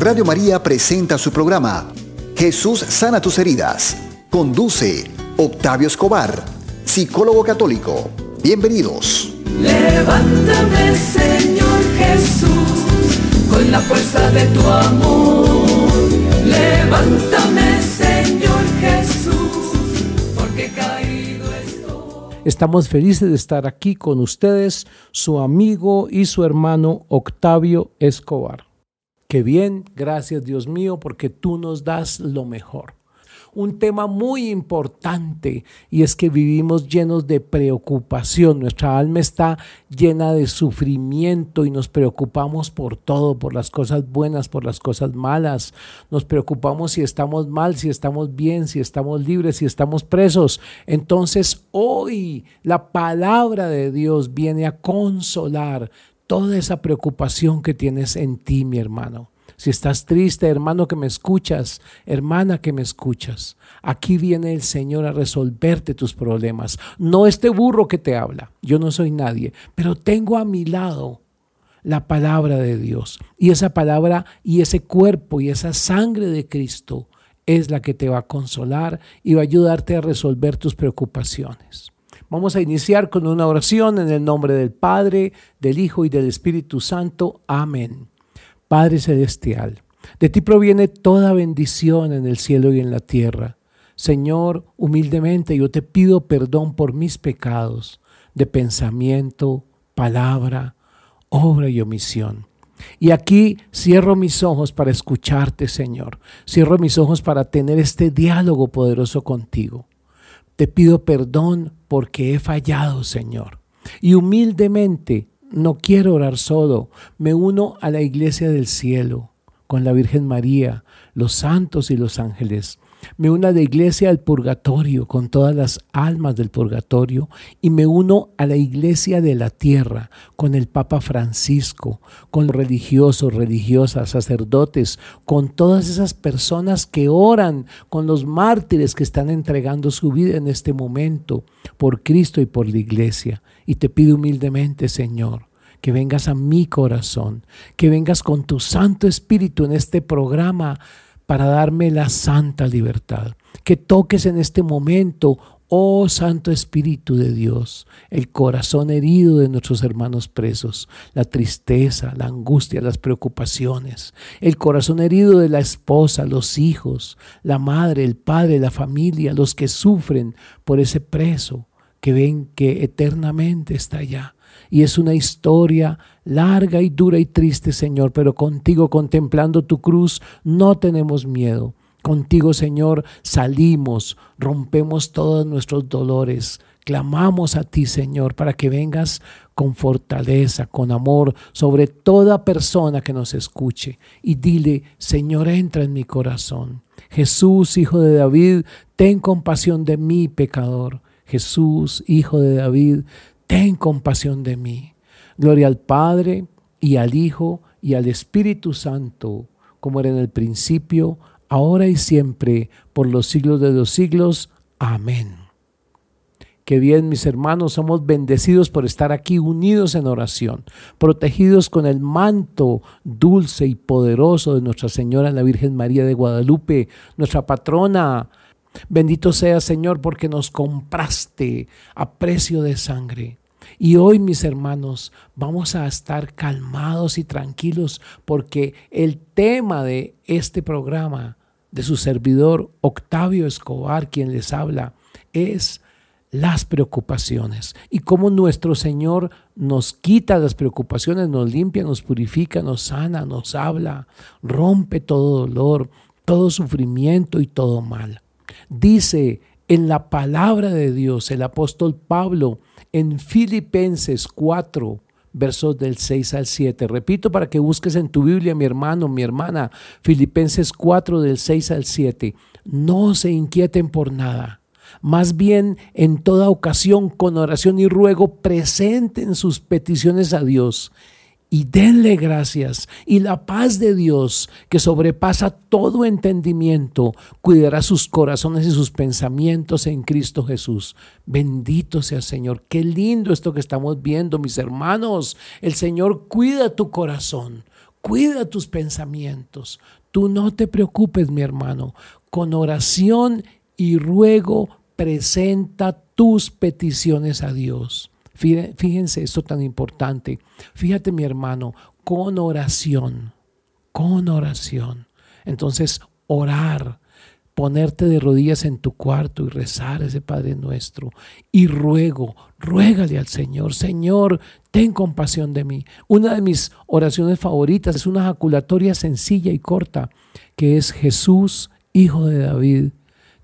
Radio María presenta su programa Jesús sana tus heridas. Conduce Octavio Escobar, psicólogo católico. Bienvenidos. Levántame, Señor Jesús, con la fuerza de tu amor. Levántame, Señor Jesús, porque caído estoy. Estamos felices de estar aquí con ustedes, su amigo y su hermano Octavio Escobar. Qué bien, gracias Dios mío, porque tú nos das lo mejor un tema muy importante y es que vivimos llenos de preocupación. Nuestra alma está llena de sufrimiento y nos preocupamos por todo, por las cosas buenas, por las cosas malas. Nos preocupamos si estamos mal, si estamos bien, si estamos libres, si estamos presos. Entonces hoy la palabra de Dios viene a consolar toda esa preocupación que tienes en ti, mi hermano. Si estás triste, hermano que me escuchas, hermana que me escuchas, aquí viene el Señor a resolverte tus problemas. No este burro que te habla, yo no soy nadie, pero tengo a mi lado la palabra de Dios. Y esa palabra y ese cuerpo y esa sangre de Cristo es la que te va a consolar y va a ayudarte a resolver tus preocupaciones. Vamos a iniciar con una oración en el nombre del Padre, del Hijo y del Espíritu Santo. Amén. Padre Celestial, de ti proviene toda bendición en el cielo y en la tierra. Señor, humildemente yo te pido perdón por mis pecados de pensamiento, palabra, obra y omisión. Y aquí cierro mis ojos para escucharte, Señor. Cierro mis ojos para tener este diálogo poderoso contigo. Te pido perdón porque he fallado, Señor. Y humildemente no quiero orar solo, me uno a la iglesia del cielo, con la Virgen María, los santos y los ángeles. Me uno a la iglesia del purgatorio, con todas las almas del purgatorio, y me uno a la iglesia de la tierra, con el Papa Francisco, con religiosos, religiosas, sacerdotes, con todas esas personas que oran, con los mártires que están entregando su vida en este momento por Cristo y por la iglesia. Y te pido humildemente, Señor, que vengas a mi corazón, que vengas con tu Santo Espíritu en este programa para darme la santa libertad. Que toques en este momento, oh Santo Espíritu de Dios, el corazón herido de nuestros hermanos presos, la tristeza, la angustia, las preocupaciones, el corazón herido de la esposa, los hijos, la madre, el padre, la familia, los que sufren por ese preso que ven que eternamente está allá. Y es una historia larga y dura y triste, Señor, pero contigo contemplando tu cruz no tenemos miedo. Contigo, Señor, salimos, rompemos todos nuestros dolores. Clamamos a ti, Señor, para que vengas con fortaleza, con amor sobre toda persona que nos escuche. Y dile, Señor, entra en mi corazón. Jesús, Hijo de David, ten compasión de mí, pecador. Jesús, Hijo de David, ten compasión de mí. Gloria al Padre y al Hijo y al Espíritu Santo, como era en el principio, ahora y siempre, por los siglos de los siglos. Amén. Qué bien, mis hermanos, somos bendecidos por estar aquí unidos en oración, protegidos con el manto dulce y poderoso de Nuestra Señora la Virgen María de Guadalupe, nuestra patrona, Bendito sea Señor porque nos compraste a precio de sangre. Y hoy, mis hermanos, vamos a estar calmados y tranquilos porque el tema de este programa, de su servidor Octavio Escobar, quien les habla, es las preocupaciones y cómo nuestro Señor nos quita las preocupaciones, nos limpia, nos purifica, nos sana, nos habla, rompe todo dolor, todo sufrimiento y todo mal. Dice en la palabra de Dios el apóstol Pablo en Filipenses 4, versos del 6 al 7. Repito para que busques en tu Biblia, mi hermano, mi hermana, Filipenses 4 del 6 al 7. No se inquieten por nada. Más bien, en toda ocasión, con oración y ruego, presenten sus peticiones a Dios y denle gracias. Y la paz de Dios, que sobrepasa todo entendimiento, cuidará sus corazones y sus pensamientos en Cristo Jesús. Bendito sea Señor. Qué lindo esto que estamos viendo, mis hermanos. El Señor cuida tu corazón cuida tus pensamientos. Tú no te preocupes, mi hermano. Con oración y ruego presenta tus peticiones a Dios. Fíjense esto tan importante. Fíjate mi hermano, con oración, con oración. Entonces, orar, ponerte de rodillas en tu cuarto y rezar ese Padre nuestro. Y ruego, ruégale al Señor, Señor, ten compasión de mí. Una de mis oraciones favoritas es una jaculatoria sencilla y corta, que es Jesús, Hijo de David,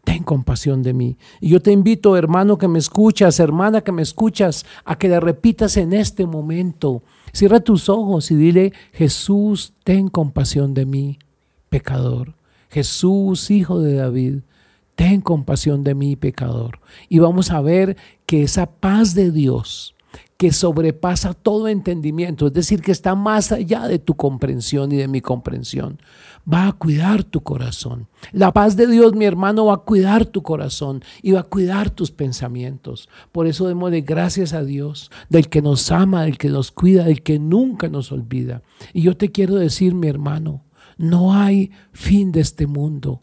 ten compasión de mí. Y yo te invito, hermano que me escuchas, hermana que me escuchas, a que la repitas en este momento. Cierra tus ojos y dile, Jesús, ten compasión de mí, pecador. Jesús, hijo de David, ten compasión de mí, pecador. Y vamos a ver que esa paz de Dios, que sobrepasa todo entendimiento, es decir, que está más allá de tu comprensión y de mi comprensión, va a cuidar tu corazón. La paz de Dios, mi hermano, va a cuidar tu corazón y va a cuidar tus pensamientos. Por eso démosle gracias a Dios, del que nos ama, del que nos cuida, del que nunca nos olvida. Y yo te quiero decir, mi hermano, no hay fin de este mundo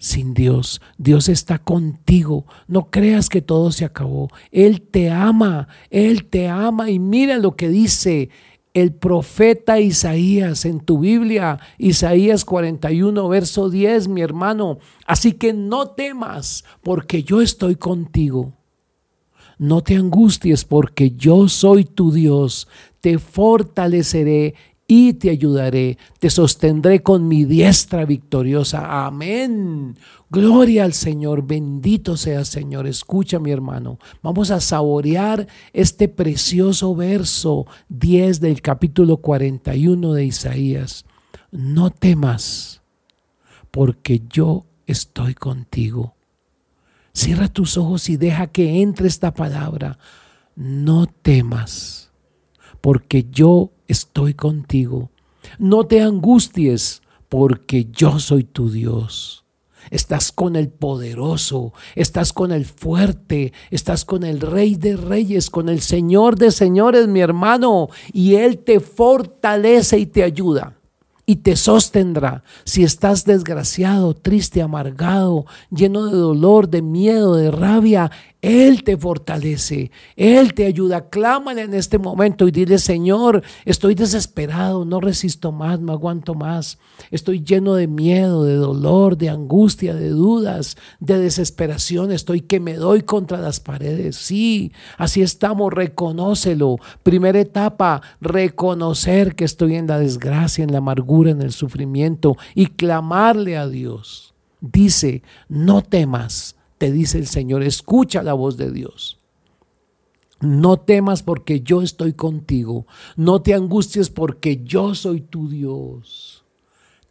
sin Dios. Dios está contigo. No creas que todo se acabó. Él te ama, Él te ama. Y mira lo que dice el profeta Isaías en tu Biblia, Isaías 41, verso 10, mi hermano. Así que no temas, porque yo estoy contigo. No te angusties, porque yo soy tu Dios. Te fortaleceré y te ayudaré, te sostendré con mi diestra victoriosa. Amén. Gloria al Señor, bendito sea Señor. Escucha mi hermano, vamos a saborear este precioso verso 10 del capítulo 41 de Isaías. No temas, porque yo estoy contigo. Cierra tus ojos y deja que entre esta palabra. No temas, porque yo estoy contigo. No te angusties, porque yo soy tu Dios. Estás con el poderoso, estás con el fuerte, estás con el rey de reyes, con el señor de señores, mi hermano, y Él te fortalece y te ayuda y te sostendrá. Si estás desgraciado, triste, amargado, lleno de dolor, de miedo, de rabia, él te fortalece, Él te ayuda. Clámale en este momento y dile, Señor, estoy desesperado, no resisto más, no aguanto más. Estoy lleno de miedo, de dolor, de angustia, de dudas, de desesperación. Estoy que me doy contra las paredes. Sí, así estamos, reconócelo. Primera etapa, reconocer que estoy en la desgracia, en la amargura, en el sufrimiento y clamarle a Dios. Dice, no temas te dice el Señor, escucha la voz de Dios. No temas porque yo estoy contigo. No te angusties porque yo soy tu Dios.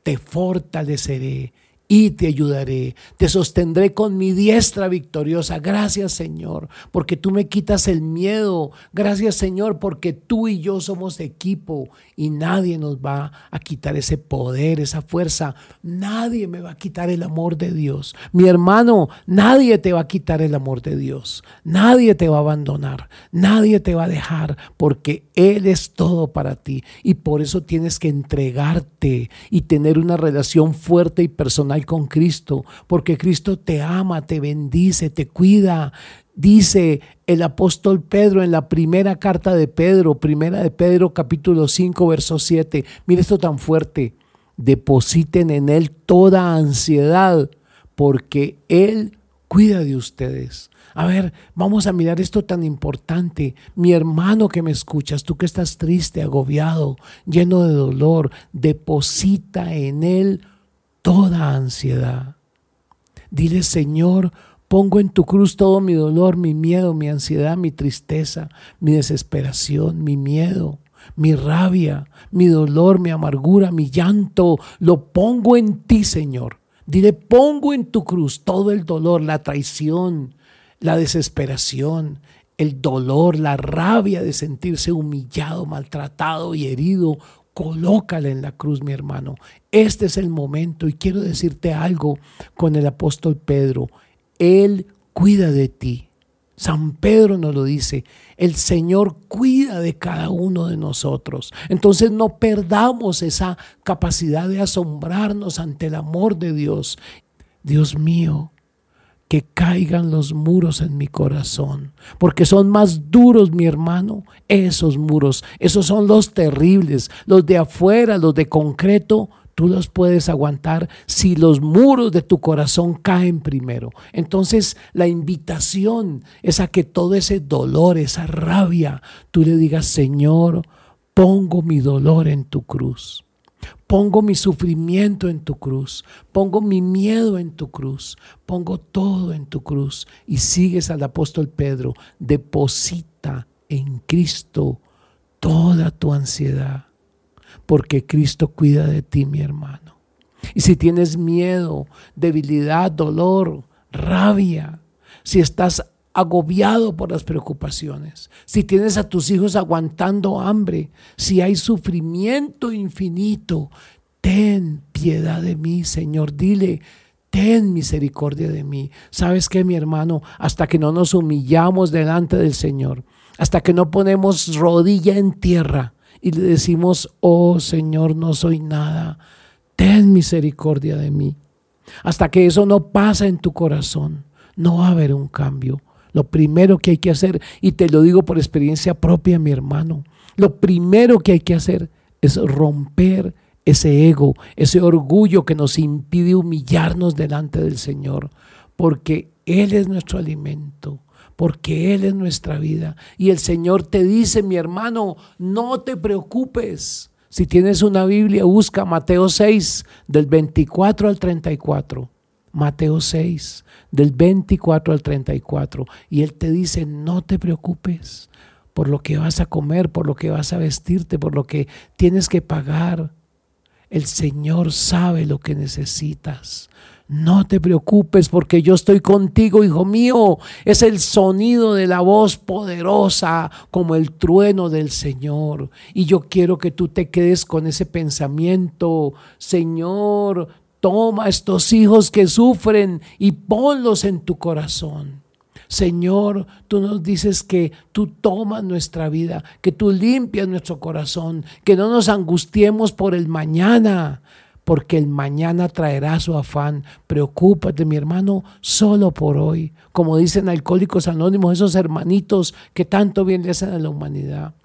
Te fortaleceré y te ayudaré. Te sostendré con mi diestra victoriosa. Gracias Señor, porque tú me quitas el miedo. Gracias Señor, porque tú y yo somos equipo y nadie nos va a quitar ese poder, esa fuerza. Nadie me va a quitar el amor de Dios. Mi hermano, nadie te va a quitar el amor de Dios. Nadie te va a abandonar. Nadie te va a dejar porque Él es todo para ti. Y por eso tienes que entregarte y tener una relación fuerte y personal con Cristo, porque Cristo te ama, te bendice, te cuida. Dice el apóstol Pedro en la primera carta de Pedro, primera de Pedro capítulo 5, verso 7. Mire esto tan fuerte. Depositen en Él toda ansiedad, porque Él cuida de ustedes. A ver, vamos a mirar esto tan importante. Mi hermano que me escuchas, tú que estás triste, agobiado, lleno de dolor, deposita en Él toda ansiedad. Dile, Señor, pongo en tu cruz todo mi dolor, mi miedo, mi ansiedad, mi tristeza, mi desesperación, mi miedo, mi rabia, mi dolor, mi amargura, mi llanto. Lo pongo en ti, Señor. Dile, pongo en tu cruz todo el dolor, la traición, la desesperación, el dolor, la rabia de sentirse humillado, maltratado y herido colócala en la cruz, mi hermano. Este es el momento y quiero decirte algo con el apóstol Pedro. Él cuida de ti. San Pedro nos lo dice, el Señor cuida de cada uno de nosotros. Entonces no perdamos esa capacidad de asombrarnos ante el amor de Dios. Dios mío, que caigan los muros en mi corazón, porque son más duros, mi hermano, esos muros, esos son los terribles, los de afuera, los de concreto, tú los puedes aguantar si los muros de tu corazón caen primero. Entonces la invitación es a que todo ese dolor, esa rabia, tú le digas, Señor, pongo mi dolor en tu cruz. Pongo mi sufrimiento en tu cruz, pongo mi miedo en tu cruz, pongo todo en tu cruz. Y sigues al apóstol Pedro, deposita en Cristo toda tu ansiedad, porque Cristo cuida de ti, mi hermano. Y si tienes miedo, debilidad, dolor, rabia, si estás agobiado por las preocupaciones, si tienes a tus hijos aguantando hambre, si hay sufrimiento infinito, ten piedad de mí, Señor. Dile, ten misericordia de mí. ¿Sabes qué, mi hermano? Hasta que no nos humillamos delante del Señor, hasta que no ponemos rodilla en tierra y le decimos, oh Señor, no soy nada, ten misericordia de mí. Hasta que eso no pasa en tu corazón, no va a haber un cambio. Lo primero que hay que hacer, y te lo digo por experiencia propia, mi hermano, lo primero que hay que hacer es romper ese ego, ese orgullo que nos impide humillarnos delante del Señor, porque Él es nuestro alimento, porque Él es nuestra vida. Y el Señor te dice, mi hermano, no te preocupes. Si tienes una Biblia, busca Mateo 6, del 24 al 34. Mateo 6, del 24 al 34. Y Él te dice, no te preocupes por lo que vas a comer, por lo que vas a vestirte, por lo que tienes que pagar. El Señor sabe lo que necesitas. No te preocupes porque yo estoy contigo, hijo mío. Es el sonido de la voz poderosa como el trueno del Señor. Y yo quiero que tú te quedes con ese pensamiento. Señor, Toma estos hijos que sufren y ponlos en tu corazón. Señor, tú nos dices que tú tomas nuestra vida, que tú limpias nuestro corazón, que no nos angustiemos por el mañana, porque el mañana traerá su afán. Preocúpate, mi hermano, solo por hoy. Como dicen alcohólicos anónimos, esos hermanitos que tanto bien le hacen a la humanidad.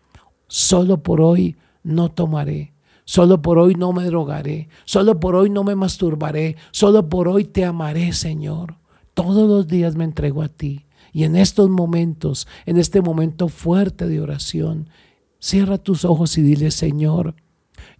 Solo por hoy no tomaré Solo por hoy no me drogaré, solo por hoy no me masturbaré, solo por hoy te amaré, Señor. Todos los días me entrego a ti. Y en estos momentos, en este momento fuerte de oración, cierra tus ojos y dile, Señor,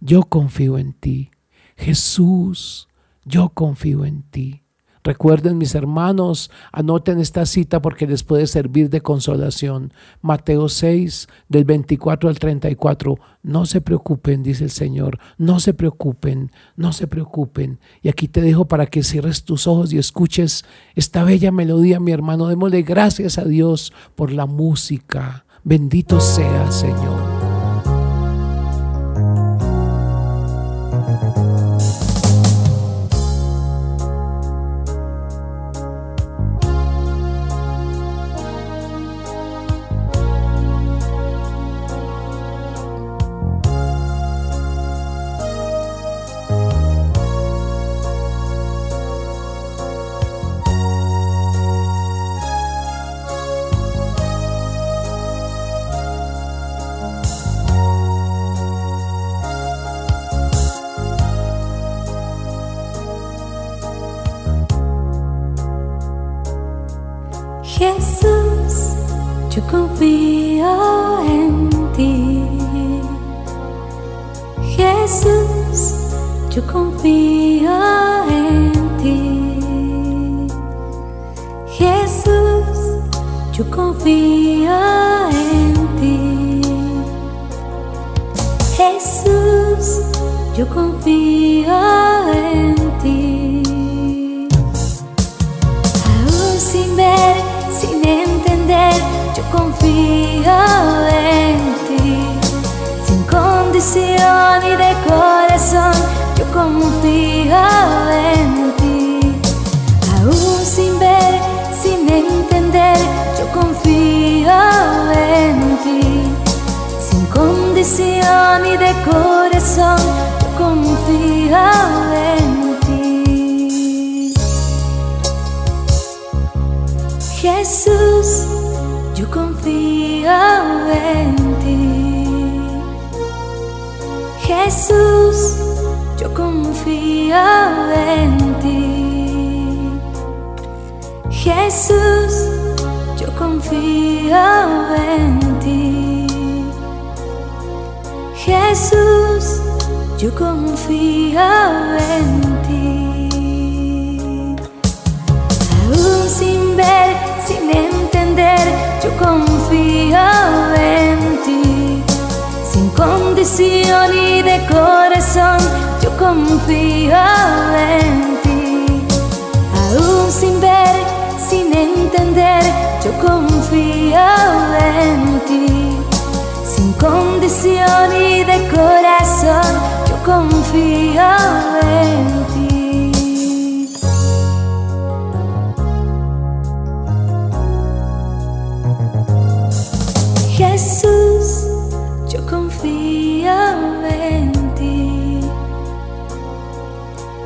yo confío en ti. Jesús, yo confío en ti. Recuerden mis hermanos, anoten esta cita porque les puede servir de consolación. Mateo 6, del 24 al 34. No se preocupen, dice el Señor, no se preocupen, no se preocupen. Y aquí te dejo para que cierres tus ojos y escuches esta bella melodía, mi hermano. Démosle gracias a Dios por la música. Bendito sea, Señor. sin entender, yo confío en ti. Sin condición y de corazón, yo confío en ti. Aún sin ver, sin entender, yo confío en ti. Sin condición y de corazón, yo confío en ti. Jesús, yo confío en ti. Jesús, yo confío en ti. Jesús, yo confío en ti. Jesús, yo confío en ti. Aún sin ver, sin entender, yo confío en ti. Sin condición y de corazón, yo confío en ti. Aún sin ver, sin entender, yo confío en ti. Sin condición y de corazón, yo confío en ti. Jesús, yo confío en ti.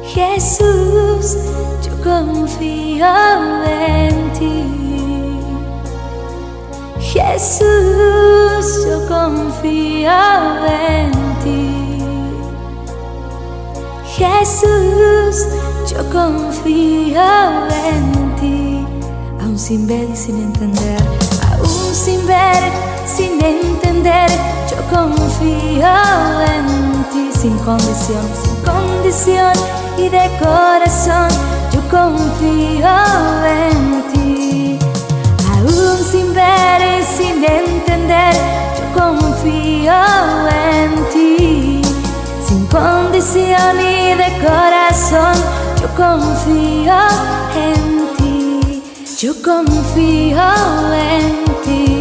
Jesús, yo confío en ti. Jesús, yo confío en ti. Jesús, yo confío en ti. Aún sin ver y sin entender, aún sin ver, sin entender, yo confío en ti. Sin condición, sin condición y de corazón, yo confío en ti. Aún sin ver y sin entender, yo confío en ti. Sin condición y de corazón, yo confío en ti. Yo confío en ti.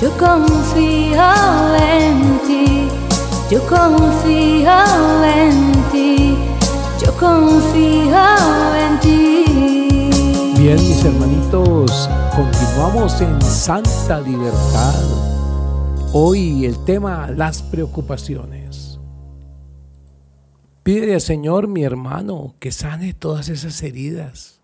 Yo confío en ti. Yo confío en ti. Yo confío en ti. Bien, mis hermanitos, continuamos en Santa Libertad. Hoy el tema, las preocupaciones. Pide al Señor, mi hermano, que sane todas esas heridas.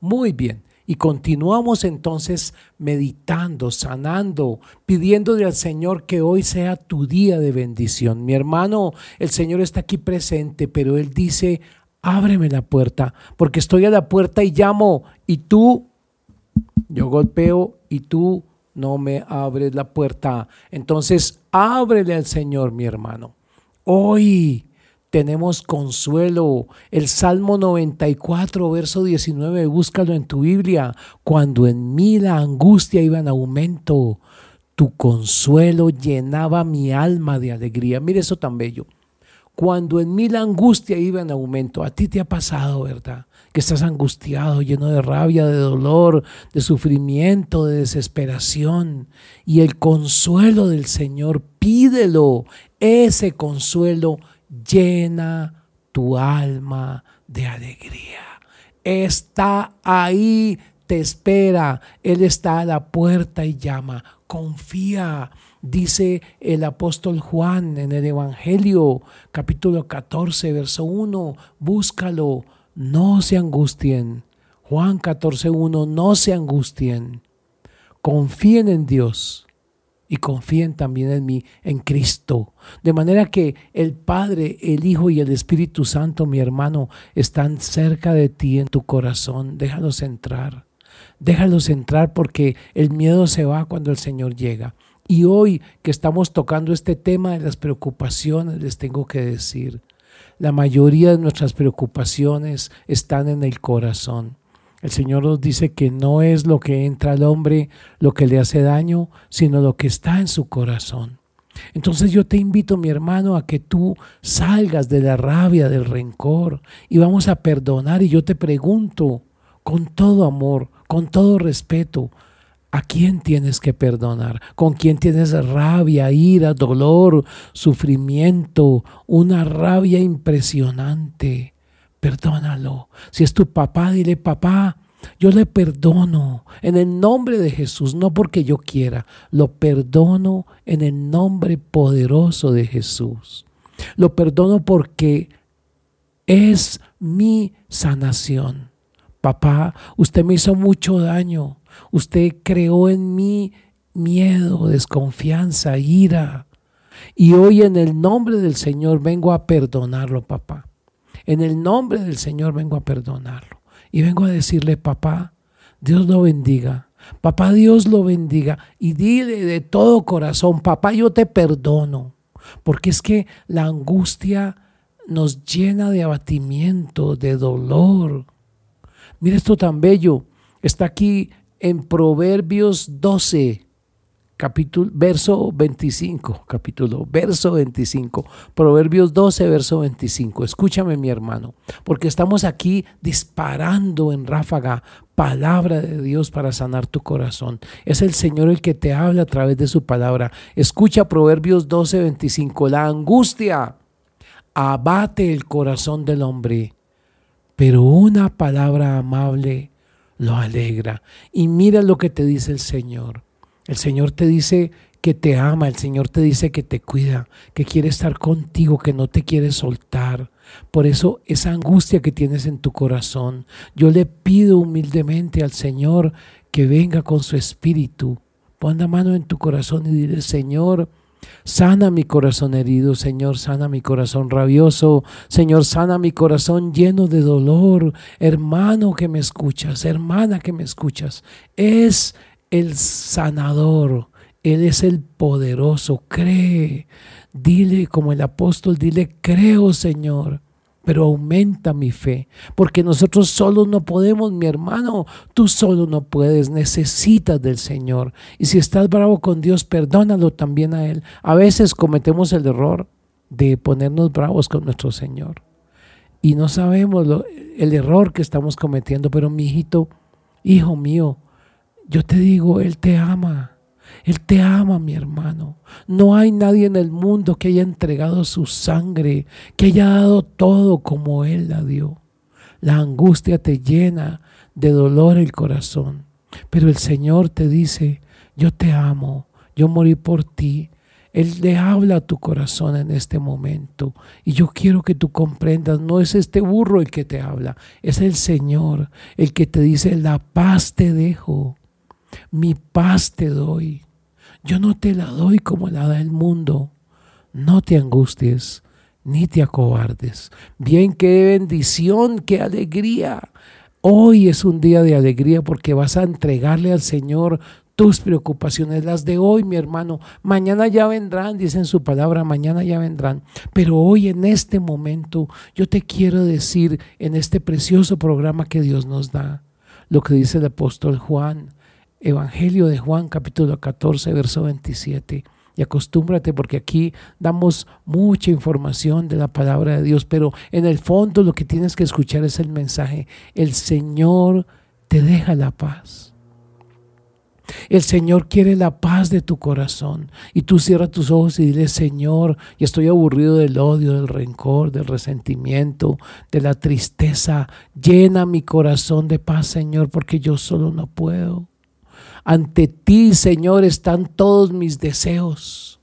Muy bien. Y continuamos entonces meditando, sanando, pidiéndole al Señor que hoy sea tu día de bendición. Mi hermano, el Señor está aquí presente, pero Él dice, ábreme la puerta, porque estoy a la puerta y llamo, y tú, yo golpeo y tú no me abres la puerta. Entonces, ábrele al Señor, mi hermano. Hoy tenemos consuelo. El Salmo 94, verso 19, búscalo en tu Biblia. Cuando en mí la angustia iba en aumento, tu consuelo llenaba mi alma de alegría. Mire eso tan bello. Cuando en mí la angustia iba en aumento, a ti te ha pasado, ¿verdad? Que estás angustiado, lleno de rabia, de dolor, de sufrimiento, de desesperación. Y el consuelo del Señor, pídelo. Ese consuelo llena tu alma de alegría. Está ahí, te espera. Él está a la puerta y llama. Confía. Dice el apóstol Juan en el Evangelio, capítulo 14, verso 1. Búscalo. No se angustien. Juan 14, 1. No se angustien. Confíen en Dios y confíen también en mí, en Cristo. De manera que el Padre, el Hijo y el Espíritu Santo, mi hermano, están cerca de ti en tu corazón. Déjalos entrar. Déjalos entrar porque el miedo se va cuando el Señor llega. Y hoy que estamos tocando este tema de las preocupaciones, les tengo que decir, la mayoría de nuestras preocupaciones están en el corazón. El Señor nos dice que no es lo que entra al hombre lo que le hace daño, sino lo que está en su corazón. Entonces yo te invito, mi hermano, a que tú salgas de la rabia, del rencor y vamos a perdonar. Y yo te pregunto, con todo amor, con todo respeto, ¿a quién tienes que perdonar? ¿Con quién tienes rabia, ira, dolor, sufrimiento, una rabia impresionante? Perdónalo. Si es tu papá, dile, papá, Yo le perdono en el nombre de Jesús, no porque yo quiera, lo perdono en el nombre poderoso de Jesús. Lo perdono porque es mi sanación. Papá, usted me hizo mucho daño. Usted creó en mí miedo, desconfianza, ira. Y hoy en el nombre del Señor vengo a perdonarlo, papá. En el nombre del Señor vengo a perdonarlo. Y vengo a decirle, papá, Dios lo bendiga. Papá, Dios lo bendiga. Y dile de todo corazón, papá, yo te perdono. Porque es que la angustia nos llena de abatimiento, de dolor. Mira esto tan bello. Está aquí en Proverbios 12, capítulo, verso 25, capítulo, verso 25, Proverbios 12, verso 25. Escúchame mi hermano, porque estamos aquí disparando en ráfaga palabra de Dios para sanar tu corazón. Es el Señor el que te habla a través de su palabra. Escucha Proverbios 12, 25. La angustia abate el corazón del hombre, pero una palabra amable lo alegra. Y mira lo que te dice el Señor. El Señor te dice que te ama, el Señor te dice que te cuida, que quiere estar contigo, que no te quiere soltar. Por eso esa angustia que tienes en tu corazón, yo le pido humildemente al Señor que venga con su espíritu. Pon la mano en tu corazón y dile, Señor, Sana mi corazón herido, Señor, sana mi corazón rabioso, Señor, sana mi corazón lleno de dolor. Hermano que me escuchas, hermana que me escuchas, es el sanador, Él es el poderoso, cree. Dile como el apóstol, dile, creo Señor, pero aumenta mi fe, porque nosotros solos no podemos, mi hermano, tú solo no puedes, necesitas del Señor. Y si estás bravo con Dios, perdónalo también a Él. A veces cometemos el error de ponernos bravos con nuestro Señor. Y no sabemos el error que estamos cometiendo, pero mi hijito, hijo mío, yo te digo, Él te ama. Él te ama, mi hermano. No hay nadie en el mundo que haya entregado su sangre, que haya dado todo como Él la dio. La angustia te llena de dolor el corazón. Pero el Señor te dice, yo te amo, yo morí por ti. Él le habla a tu corazón en este momento. Y yo quiero que tú comprendas, no es este burro el que te habla, es el Señor el que te dice, la paz te dejo mi paz te doy. Yo no te la doy como la da el mundo. No te angusties ni te acobardes. Bien, qué bendición, qué alegría. Hoy es un día de alegría porque vas a entregarle al Señor tus preocupaciones, las de hoy, mi hermano. Mañana ya vendrán, dicen su palabra, mañana ya vendrán. Pero hoy, en este momento, yo te quiero decir en este precioso programa que Dios nos da, lo que dice el apóstol Juan. Evangelio de Juan capítulo 14, verso 27. Y acostúmbrate porque aquí damos mucha información de la palabra de Dios, pero en el fondo lo que tienes que escuchar es el mensaje. El Señor te deja la paz. El Señor quiere la paz de tu corazón. Y tú cierras tus ojos y dile, Señor, y estoy aburrido del odio, del rencor, del resentimiento, de la tristeza. Llena mi corazón de paz, Señor, porque yo solo no puedo. Ante ti, Señor, están todos mis deseos.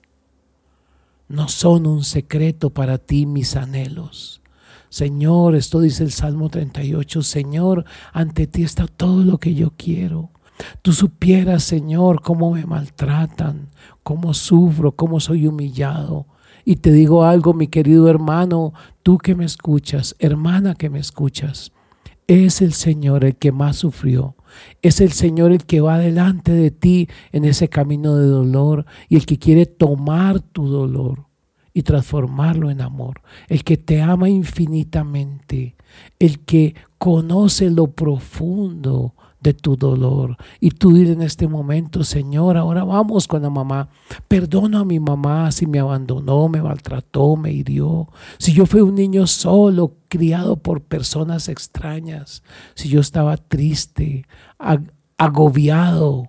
No son un secreto para ti mis anhelos. Señor, esto dice el Salmo 38, Señor, ante ti está todo lo que yo quiero. Tú supieras, Señor, cómo me maltratan, cómo sufro, cómo soy humillado. Y te digo algo, mi querido hermano, tú que me escuchas, hermana que me escuchas, es el Señor el que más sufrió, es el Señor el que va delante de ti en ese camino de dolor y el que quiere tomar tu dolor y transformarlo en amor. El que te ama infinitamente, el que conoce lo profundo de tu dolor. Y tú dile en este momento, Señor, ahora vamos con la mamá. Perdono a mi mamá si me abandonó, me maltrató, me hirió. Si yo fui un niño solo, criado por personas extrañas. Si yo estaba triste, agobiado,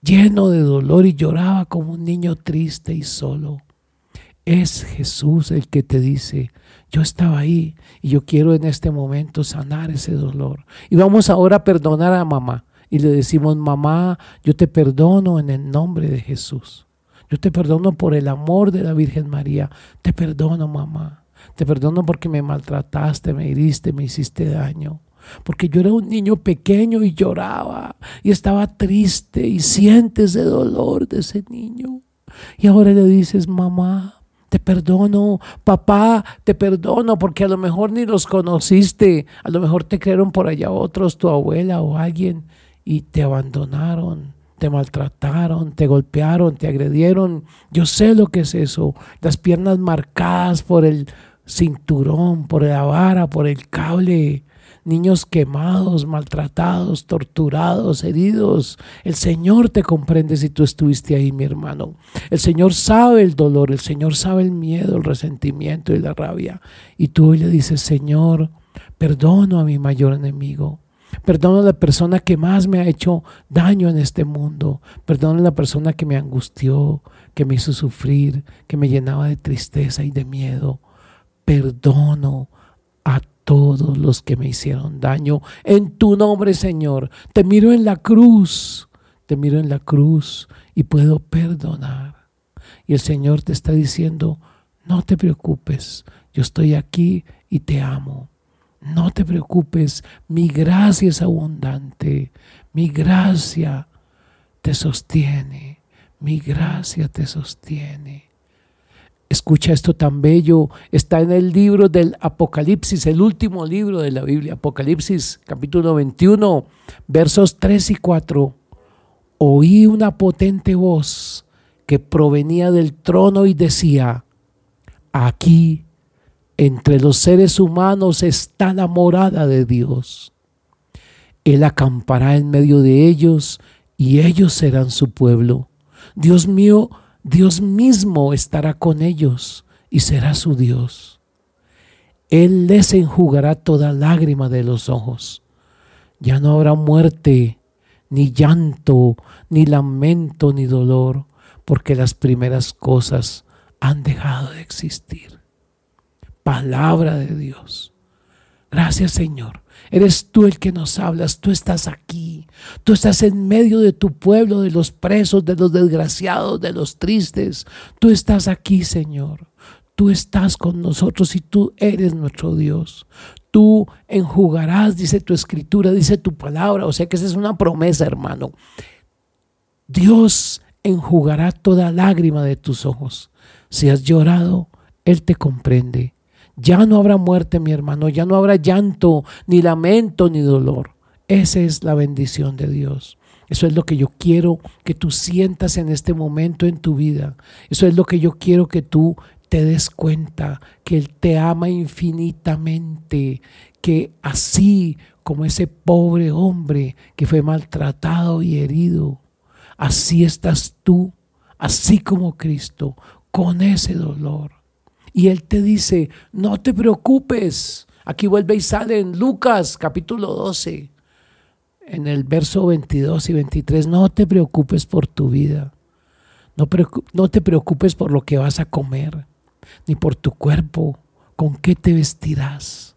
lleno de dolor y lloraba como un niño triste y solo. Es Jesús el que te dice, yo estaba ahí y yo quiero en este momento sanar ese dolor. Y vamos ahora a perdonar a mamá. Y le decimos, mamá, yo te perdono en el nombre de Jesús. Yo te perdono por el amor de la Virgen María. Te perdono, mamá. Te perdono porque me maltrataste, me heriste, me hiciste daño. Porque yo era un niño pequeño y lloraba y estaba triste y sientes el dolor de ese niño. Y ahora le dices, mamá, te perdono, papá, te perdono, porque a lo mejor ni los conociste, a lo mejor te crearon por allá otros, tu abuela o alguien, y te abandonaron, te maltrataron, te golpearon, te agredieron. Yo sé lo que es eso, las piernas marcadas por el cinturón, por la vara, por el cable, niños quemados, maltratados, torturados, heridos. El Señor te comprende si tú estuviste ahí, mi hermano. El Señor sabe el dolor, el Señor sabe el miedo, el resentimiento y la rabia. Y tú hoy le dices, Señor, perdono a mi mayor enemigo. Perdono a la persona que más me ha hecho daño en este mundo. Perdono a la persona que me angustió, que me hizo sufrir, que me llenaba de tristeza y de miedo. Perdono a todos los que me hicieron daño. En tu nombre, Señor, te miro en la cruz, te miro en la cruz y puedo perdonar. Y el Señor te está diciendo, no te preocupes, yo estoy aquí y te amo. No te preocupes, mi gracia es abundante, mi gracia te sostiene, mi gracia te sostiene. Escucha esto tan bello. Está en el libro del Apocalipsis, el último libro de la Biblia. Apocalipsis capítulo 21, versos 3 y 4. Oí una potente voz que provenía del trono y decía, aquí entre los seres humanos está la morada de Dios. Él acampará en medio de ellos y ellos serán su pueblo. Dios mío, Dios mismo estará con ellos y será su Dios. Él les enjugará toda lágrima de los ojos. Ya no habrá muerte, ni llanto, ni lamento, ni dolor, porque las primeras cosas han dejado de existir. Palabra de Dios. Gracias Señor. Eres tú el que nos hablas, tú estás aquí, tú estás en medio de tu pueblo, de los presos, de los desgraciados, de los tristes. Tú estás aquí, Señor. Tú estás con nosotros y tú eres nuestro Dios. Tú enjugarás, dice tu escritura, dice tu palabra. O sea que esa es una promesa, hermano. Dios enjugará toda lágrima de tus ojos. Si has llorado, Él te comprende. Ya no habrá muerte, mi hermano, ya no habrá llanto, ni lamento, ni dolor. Esa es la bendición de Dios. Eso es lo que yo quiero que tú sientas en este momento en tu vida. Eso es lo que yo quiero que tú te des cuenta, que Él te ama infinitamente, que así como ese pobre hombre que fue maltratado y herido, así estás tú, así como Cristo, con ese dolor y Él te dice, no te preocupes. Aquí vuelve y sale en Lucas capítulo 12, en el verso 22 y 23, no te preocupes por tu vida. No, no te preocupes por lo que vas a comer, ni por tu cuerpo, con qué te vestirás.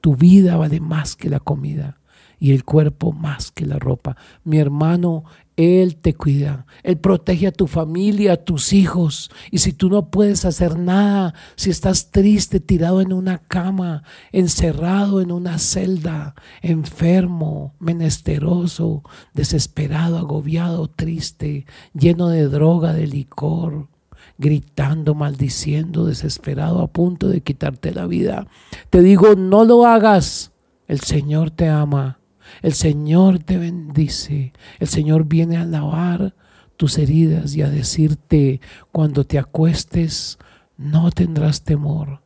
Tu vida vale más que la comida y el cuerpo más que la ropa. Mi hermano, Él te cuida, Él protege a tu familia, a tus hijos. Y si tú no puedes hacer nada, si estás triste, tirado en una cama, encerrado en una celda, enfermo, menesteroso, desesperado, agobiado, triste, lleno de droga, de licor, gritando, maldiciendo, desesperado, a punto de quitarte la vida. Te digo, no lo hagas. El Señor te ama el Señor te bendice. El Señor viene a lavar tus heridas y a decirte cuando te acuestes no tendrás temor,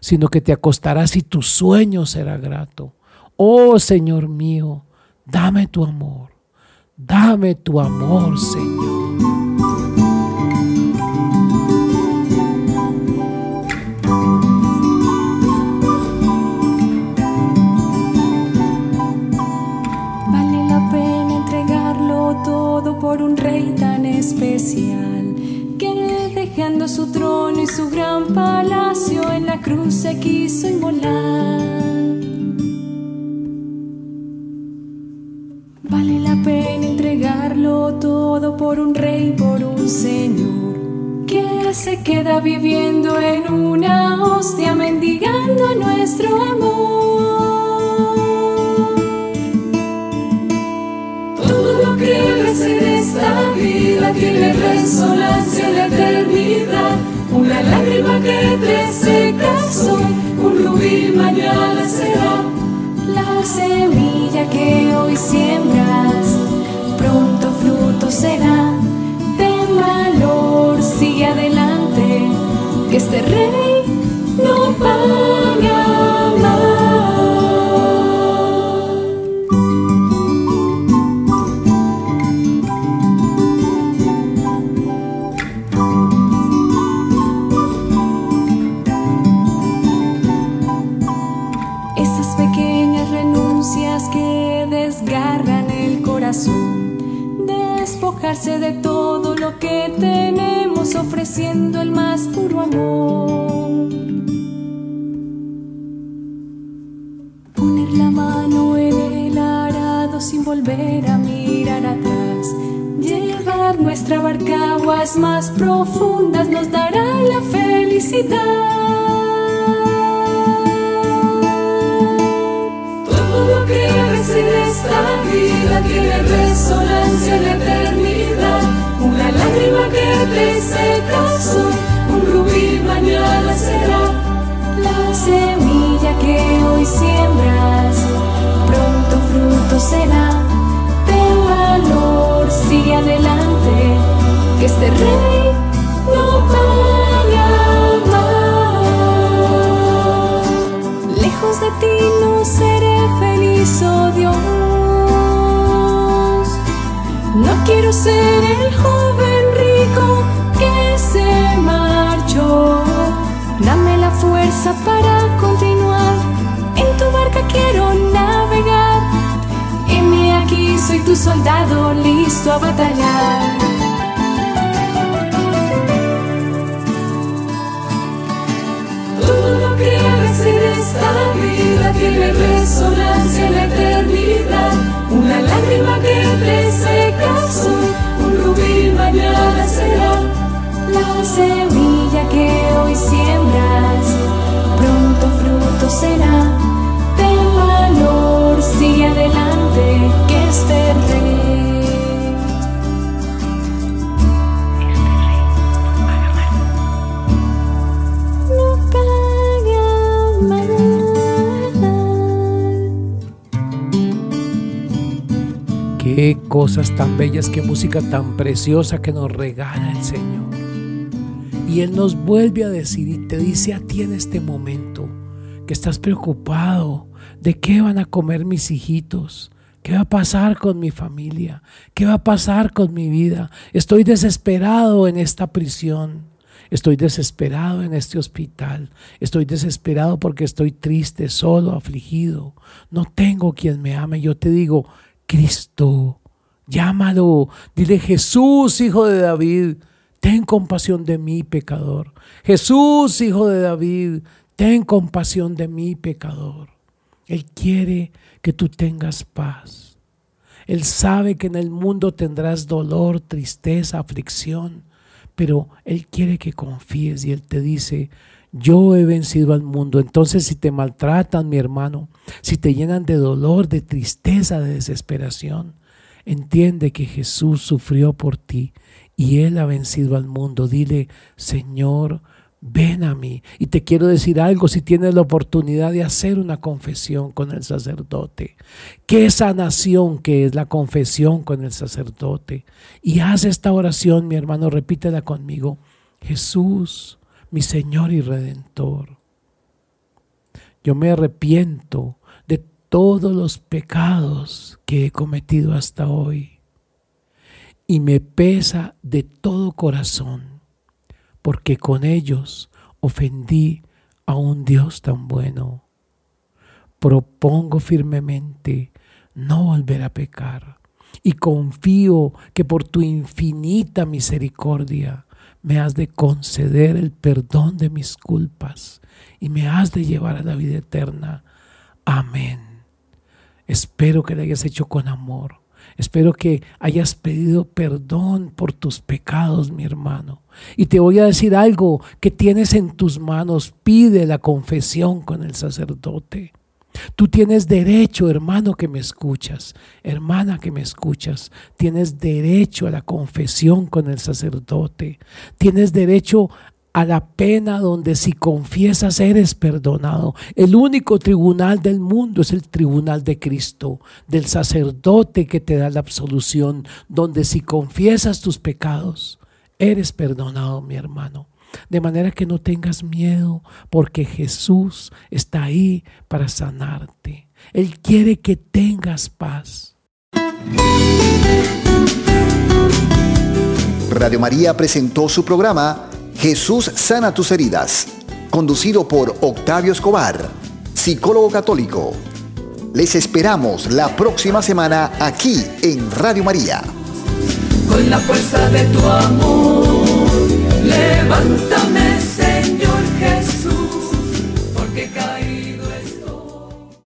sino que te acostarás y tu sueño será grato. Oh Señor mío, dame tu amor, dame tu amor, Señor. Por un rey tan especial que dejando su trono palacio en la cruz se quiso inmolar. Vale la pena entregarlo todo por un rey, por un señor que se queda viviendo en una hostia mendigando nuestro amor. Esta vida tiene resonancia en la eternidad. Una lágrima que te seca hoy, un rubí mañana será. La semilla que hoy siembras, pronto fruto será. Ten valor, sigue adelante, que este rey este rey no paga más. Lejos de ti no seré feliz, oh Dios. No quiero ser el joven rico que se marchó. Dame la fuerza para continuar. En tu barca quiero navegar. Heme aquí, soy tu soldado listo a batallar. Vida tiene resonancia en la eternidad. Una lágrima que te seca hoy, un rubí mañana será. La semilla que hoy siembras, pronto fruto será. Ten valor, sigue adelante, que rey. Qué cosas tan bellas, qué música tan preciosa que nos regala el Señor. Y Él nos vuelve a decir y te dice a ti en este momento que estás preocupado de qué van a comer mis hijitos, qué va a pasar con mi familia, qué va a pasar con mi vida. Estoy desesperado en esta prisión. Estoy desesperado en este hospital. Estoy desesperado porque estoy triste, solo, afligido. No tengo quien me ame. Yo te digo, Cristo, llámalo. Dile, Jesús, hijo de David, ten compasión de mí, pecador. Jesús, hijo de David, ten compasión de mí, pecador. Él quiere que tú tengas paz. Él sabe que en el mundo tendrás dolor, tristeza, aflicción, pero Él quiere que confíes y Él te dice, yo he vencido al mundo. Entonces si te maltratan, mi hermano, si te llenan de dolor, de tristeza, de desesperación, entiende que Jesús sufrió por ti y Él ha vencido al mundo. Dile, Señor, ven a mí. Y te quiero decir algo, si tienes la oportunidad de hacer una confesión con el sacerdote, qué sanación que es la confesión con el sacerdote. Y haz esta oración, mi hermano, repítela conmigo. Jesús, mi Señor y Redentor, yo me arrepiento de todos los pecados que he cometido hasta hoy y me pesa de todo corazón porque con ellos ofendí a un Dios tan bueno. Propongo firmemente no volver a pecar y confío que por tu infinita misericordia me has de conceder el perdón de mis culpas y me has de llevar a la vida eterna. Amén. Espero que lo hayas hecho con amor. Espero que hayas pedido perdón por tus pecados, mi hermano. Y te voy a decir algo que tienes en tus manos. Pide la confesión con el sacerdote. Tú tienes derecho, hermano que me escuchas, hermana que me escuchas, tienes derecho a la confesión con el sacerdote, tienes derecho a la pena donde si confiesas eres perdonado. El único tribunal del mundo es el tribunal de Cristo, del sacerdote que te da la absolución, donde si confiesas tus pecados, eres perdonado, mi hermano. De manera que no tengas miedo, porque Jesús está ahí para sanarte. Él quiere que tengas paz. Radio María presentó su programa Jesús sana tus heridas, conducido por Octavio Escobar, psicólogo católico. Les esperamos la próxima semana aquí en Radio María. Con la fuerza de tu amor Levántame, Señor Jesús, porque caído